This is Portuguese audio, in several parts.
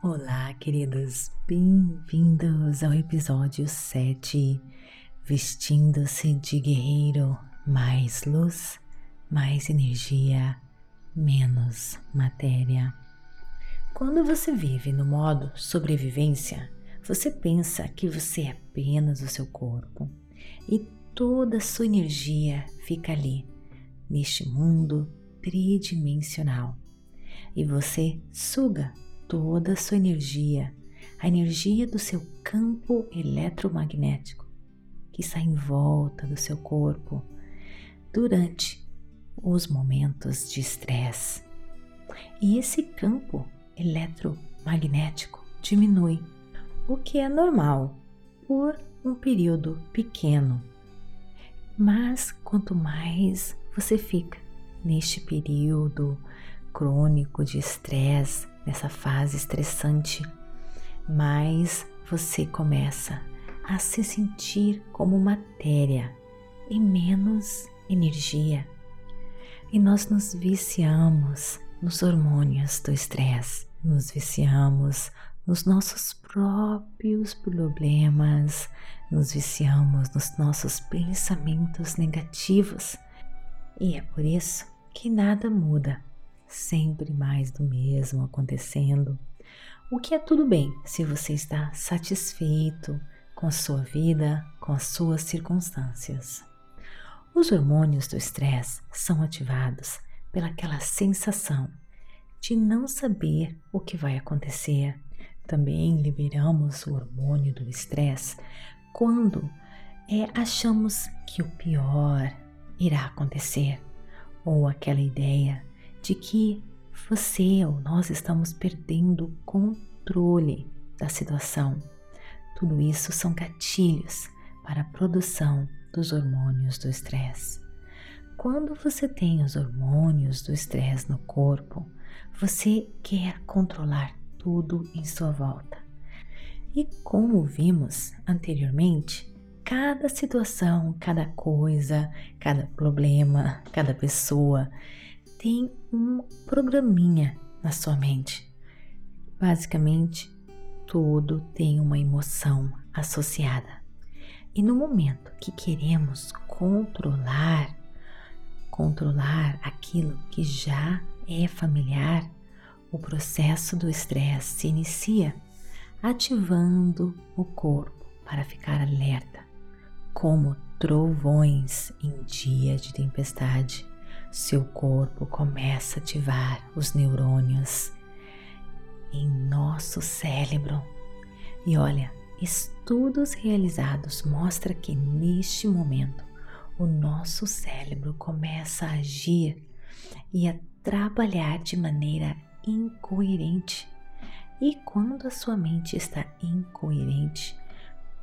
Olá, queridos, bem-vindos ao episódio 7 Vestindo-se de guerreiro, mais luz, mais energia, menos matéria. Quando você vive no modo sobrevivência, você pensa que você é apenas o seu corpo e toda a sua energia fica ali, neste mundo tridimensional. E você suga toda a sua energia, a energia do seu campo eletromagnético que está em volta do seu corpo durante os momentos de estresse. E esse campo eletromagnético diminui, o que é normal por um período pequeno. Mas quanto mais você fica neste período crônico de estresse, nessa fase estressante, mais você começa a se sentir como matéria e menos energia. E nós nos viciamos nos hormônios do estresse, nos viciamos nos nossos próprios problemas, nos viciamos nos nossos pensamentos negativos. E é por isso que nada muda sempre mais do mesmo acontecendo. O que é tudo bem se você está satisfeito com a sua vida, com as suas circunstâncias. Os hormônios do estresse são ativados pelaquela sensação de não saber o que vai acontecer. Também liberamos o hormônio do estresse quando é, achamos que o pior irá acontecer ou aquela ideia de que você ou nós estamos perdendo o controle da situação. Tudo isso são gatilhos para a produção dos hormônios do estresse. Quando você tem os hormônios do estresse no corpo, você quer controlar tudo em sua volta. E como vimos anteriormente, cada situação, cada coisa, cada problema, cada pessoa tem um programinha na sua mente. Basicamente, tudo tem uma emoção associada. E no momento que queremos controlar, controlar aquilo que já é familiar, o processo do estresse se inicia ativando o corpo para ficar alerta, como trovões em dia de tempestade seu corpo começa a ativar os neurônios em nosso cérebro. E olha, estudos realizados mostram que neste momento o nosso cérebro começa a agir e a trabalhar de maneira incoerente. E quando a sua mente está incoerente,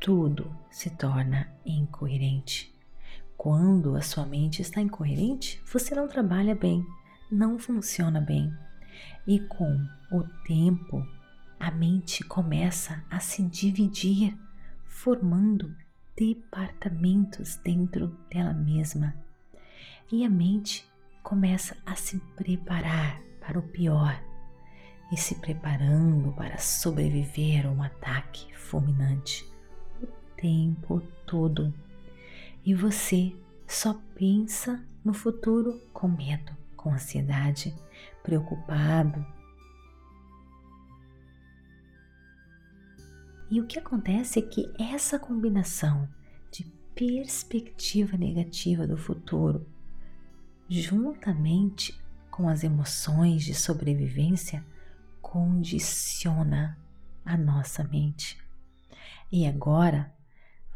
tudo se torna incoerente. Quando a sua mente está incoerente, você não trabalha bem, não funciona bem. E com o tempo, a mente começa a se dividir, formando departamentos dentro dela mesma. E a mente começa a se preparar para o pior e se preparando para sobreviver a um ataque fulminante o tempo todo e você só pensa no futuro com medo, com ansiedade, preocupado. E o que acontece é que essa combinação de perspectiva negativa do futuro, juntamente com as emoções de sobrevivência, condiciona a nossa mente. E agora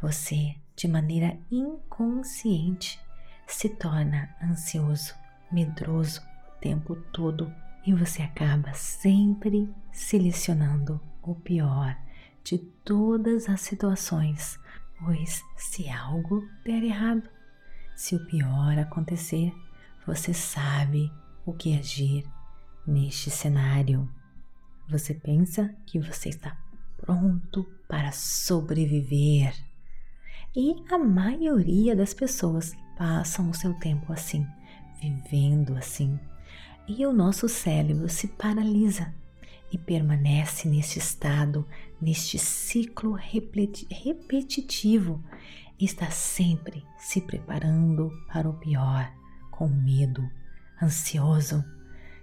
você de maneira inconsciente, se torna ansioso, medroso o tempo todo e você acaba sempre selecionando o pior de todas as situações, pois se algo der errado, se o pior acontecer, você sabe o que agir neste cenário. Você pensa que você está pronto para sobreviver e a maioria das pessoas passam o seu tempo assim, vivendo assim. E o nosso cérebro se paralisa e permanece neste estado, neste ciclo repetitivo, está sempre se preparando para o pior, com medo, ansioso,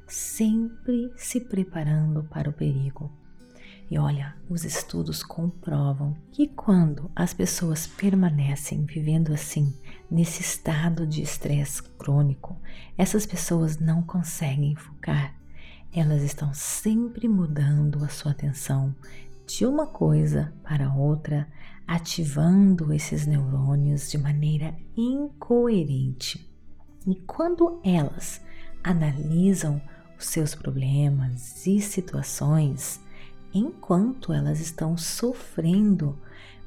sempre se preparando para o perigo. E olha, os estudos comprovam que quando as pessoas permanecem vivendo assim, nesse estado de estresse crônico, essas pessoas não conseguem focar. Elas estão sempre mudando a sua atenção de uma coisa para outra, ativando esses neurônios de maneira incoerente. E quando elas analisam os seus problemas e situações, enquanto elas estão sofrendo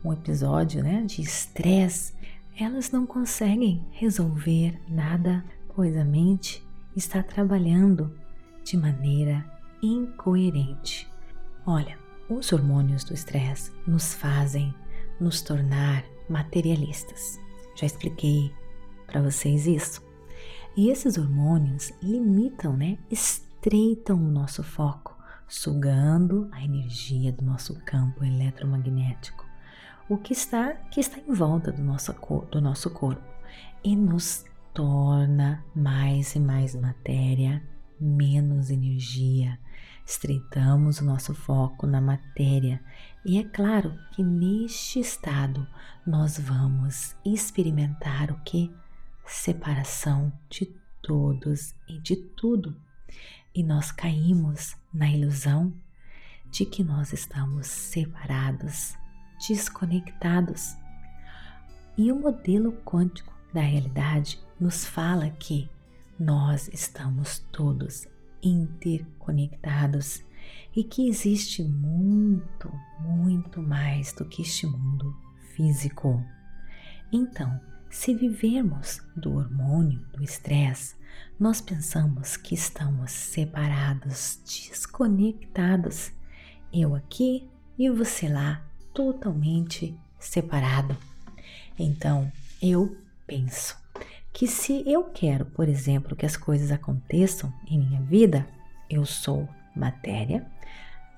um episódio né, de estresse, elas não conseguem resolver nada, pois a mente está trabalhando de maneira incoerente. Olha, os hormônios do estresse nos fazem nos tornar materialistas. Já expliquei para vocês isso. E esses hormônios limitam, né? Estreitam o nosso foco sugando a energia do nosso campo eletromagnético, o que está, que está em volta do nosso, do nosso corpo e nos torna mais e mais matéria, menos energia. Estreitamos o nosso foco na matéria e é claro que neste estado nós vamos experimentar o que? Separação de todos e de tudo e nós caímos na ilusão de que nós estamos separados, desconectados. E o modelo quântico da realidade nos fala que nós estamos todos interconectados e que existe muito, muito mais do que este mundo físico. Então, se vivermos do hormônio do estresse, nós pensamos que estamos separados, desconectados. Eu aqui e você lá, totalmente separado. Então, eu penso que se eu quero, por exemplo, que as coisas aconteçam em minha vida, eu sou matéria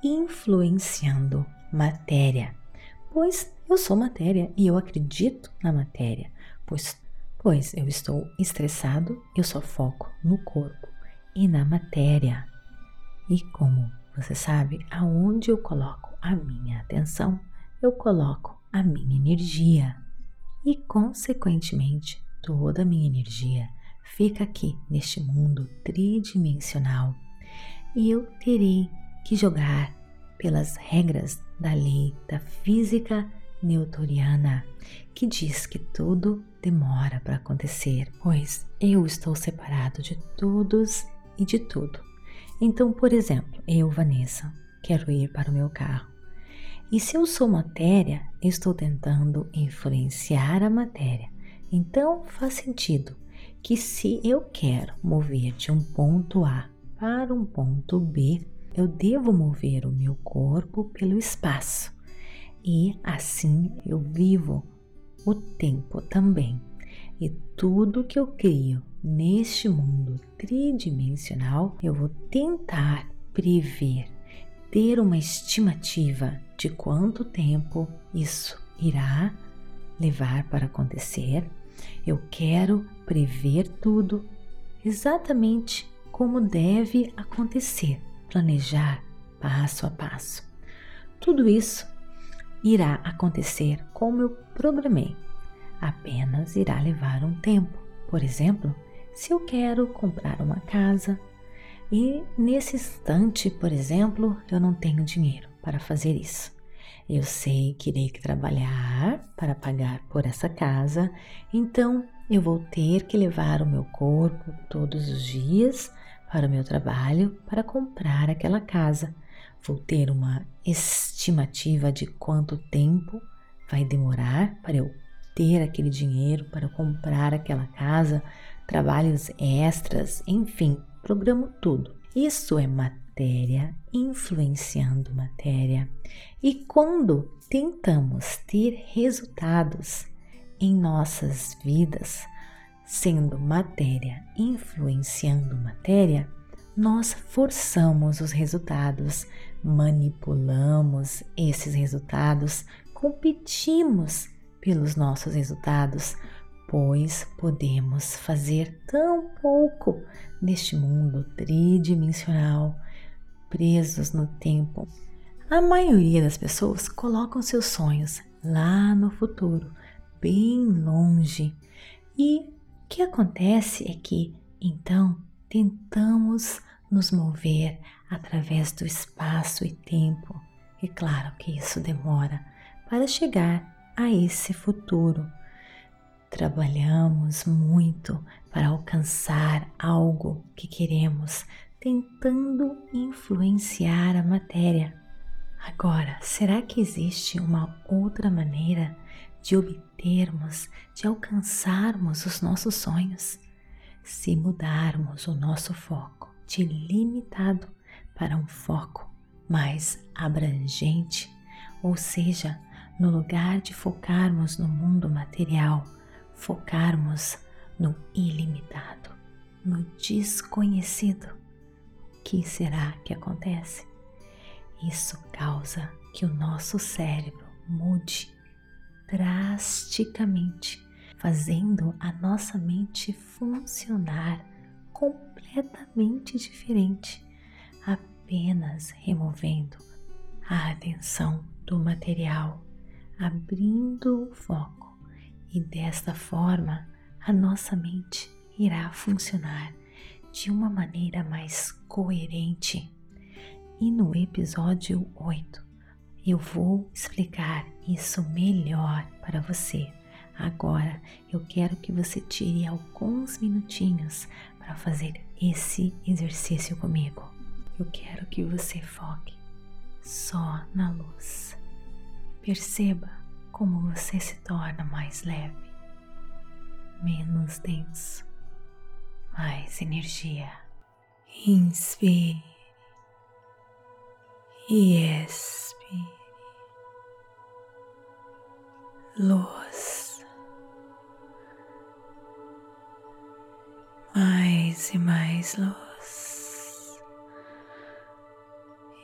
influenciando matéria, pois eu sou matéria e eu acredito na matéria pois, pois eu estou estressado, eu só foco no corpo e na matéria. E como você sabe, aonde eu coloco a minha atenção, eu coloco a minha energia. E, consequentemente, toda a minha energia fica aqui neste mundo tridimensional. E eu terei que jogar pelas regras da lei da física newtoniana, que diz que tudo demora para acontecer, pois eu estou separado de todos e de tudo. Então, por exemplo, eu, Vanessa, quero ir para o meu carro. E se eu sou matéria, estou tentando influenciar a matéria. Então, faz sentido que se eu quero mover de um ponto A para um ponto B, eu devo mover o meu corpo pelo espaço e assim eu vivo o tempo também. E tudo que eu crio neste mundo tridimensional, eu vou tentar prever, ter uma estimativa de quanto tempo isso irá levar para acontecer. Eu quero prever tudo exatamente como deve acontecer, planejar passo a passo. Tudo isso irá acontecer como eu programei. Apenas irá levar um tempo. Por exemplo, se eu quero comprar uma casa e nesse instante, por exemplo, eu não tenho dinheiro para fazer isso. Eu sei que irei trabalhar para pagar por essa casa, então eu vou ter que levar o meu corpo todos os dias para o meu trabalho para comprar aquela casa vou ter uma estimativa de quanto tempo vai demorar para eu ter aquele dinheiro para comprar aquela casa, trabalhos extras, enfim, programo tudo. Isso é matéria influenciando matéria. E quando tentamos ter resultados em nossas vidas, sendo matéria influenciando matéria, nós forçamos os resultados manipulamos esses resultados, competimos pelos nossos resultados, pois podemos fazer tão pouco neste mundo tridimensional, presos no tempo. A maioria das pessoas colocam seus sonhos lá no futuro, bem longe, e o que acontece é que então tentamos nos mover através do espaço e tempo. E claro que isso demora para chegar a esse futuro. Trabalhamos muito para alcançar algo que queremos, tentando influenciar a matéria. Agora, será que existe uma outra maneira de obtermos, de alcançarmos os nossos sonhos? Se mudarmos o nosso foco de limitado para um foco mais abrangente, ou seja, no lugar de focarmos no mundo material, focarmos no ilimitado, no desconhecido. O que será que acontece? Isso causa que o nosso cérebro mude drasticamente, fazendo a nossa mente funcionar completamente diferente, apenas removendo a atenção do material abrindo o foco e desta forma a nossa mente irá funcionar de uma maneira mais coerente. E no episódio 8 eu vou explicar isso melhor para você. Agora eu quero que você tire alguns minutinhos para fazer esse exercício comigo. Eu quero que você foque só na luz. Perceba como você se torna mais leve, menos denso, mais energia. Inspire e expire. Luz. Mais e mais luz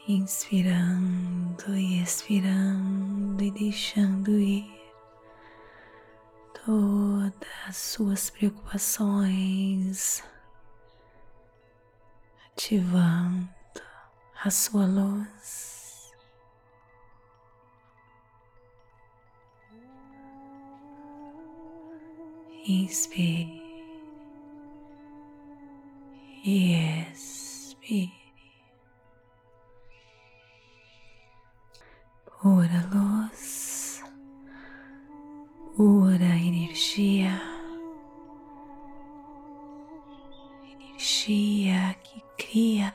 inspirando e expirando e deixando ir todas as suas preocupações, ativando a sua luz. Inspire e expire. Pura luz, pura energia, energia que cria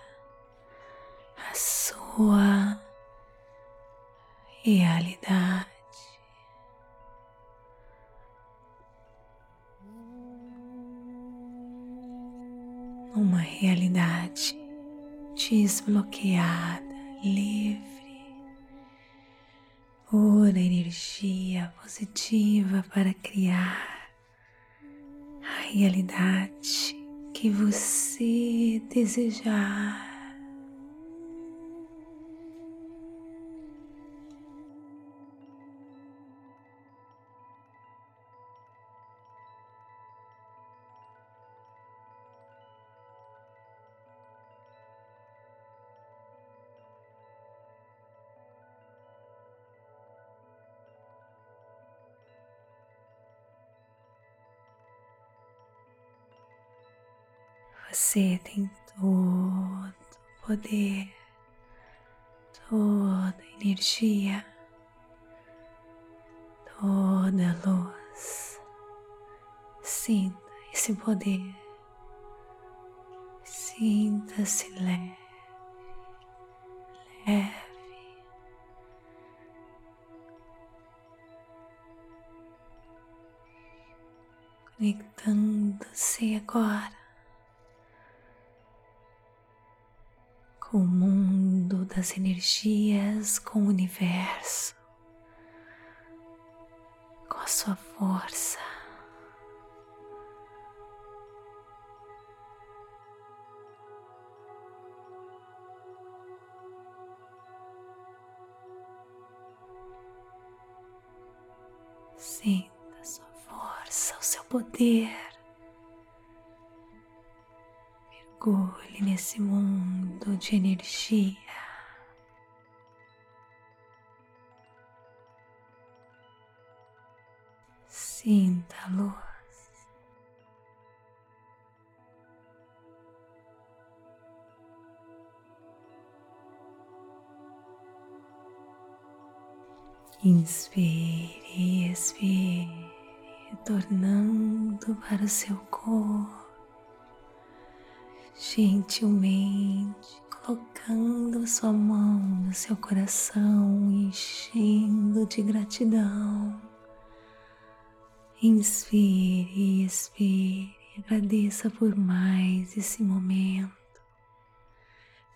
a sua realidade. Uma realidade desbloqueada, livre pura energia positiva para criar a realidade que você desejar. Você tem todo o poder, toda a energia, toda a luz. Sinta esse poder. Sinta-se leve, leve. Conectando-se agora com o mundo das energias, com o universo, com a sua força. Sinta a sua força, o seu poder. Mergulhe nesse mundo de energia. Sinta a luz. Inspire e expire, retornando para o seu corpo, gentilmente colocando sua mão no seu coração, enchendo de gratidão. Inspire e expire, agradeça por mais esse momento,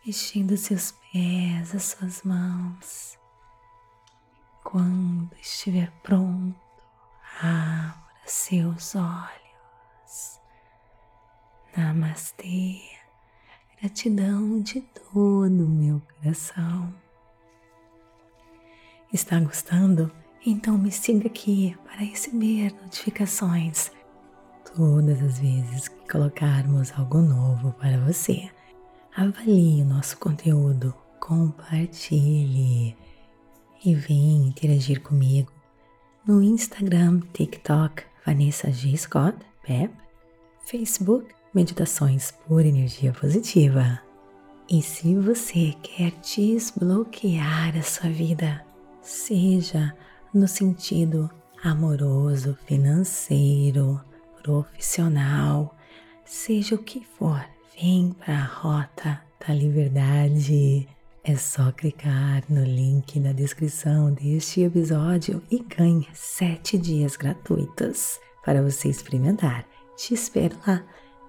mexendo seus pés, as suas mãos quando estiver pronto, abra seus olhos. Namastê, gratidão de todo o meu coração. Está gostando? Então me siga aqui para receber notificações todas as vezes que colocarmos algo novo para você. Avalie o nosso conteúdo, compartilhe e vem interagir comigo no Instagram, TikTok, Vanessa G. Scott, Pep, Facebook, Meditações por Energia Positiva. E se você quer desbloquear a sua vida, seja no sentido amoroso, financeiro, profissional, seja o que for, vem para a rota da liberdade é só clicar no link na descrição deste episódio e ganhe 7 dias gratuitos para você experimentar. Te espero lá.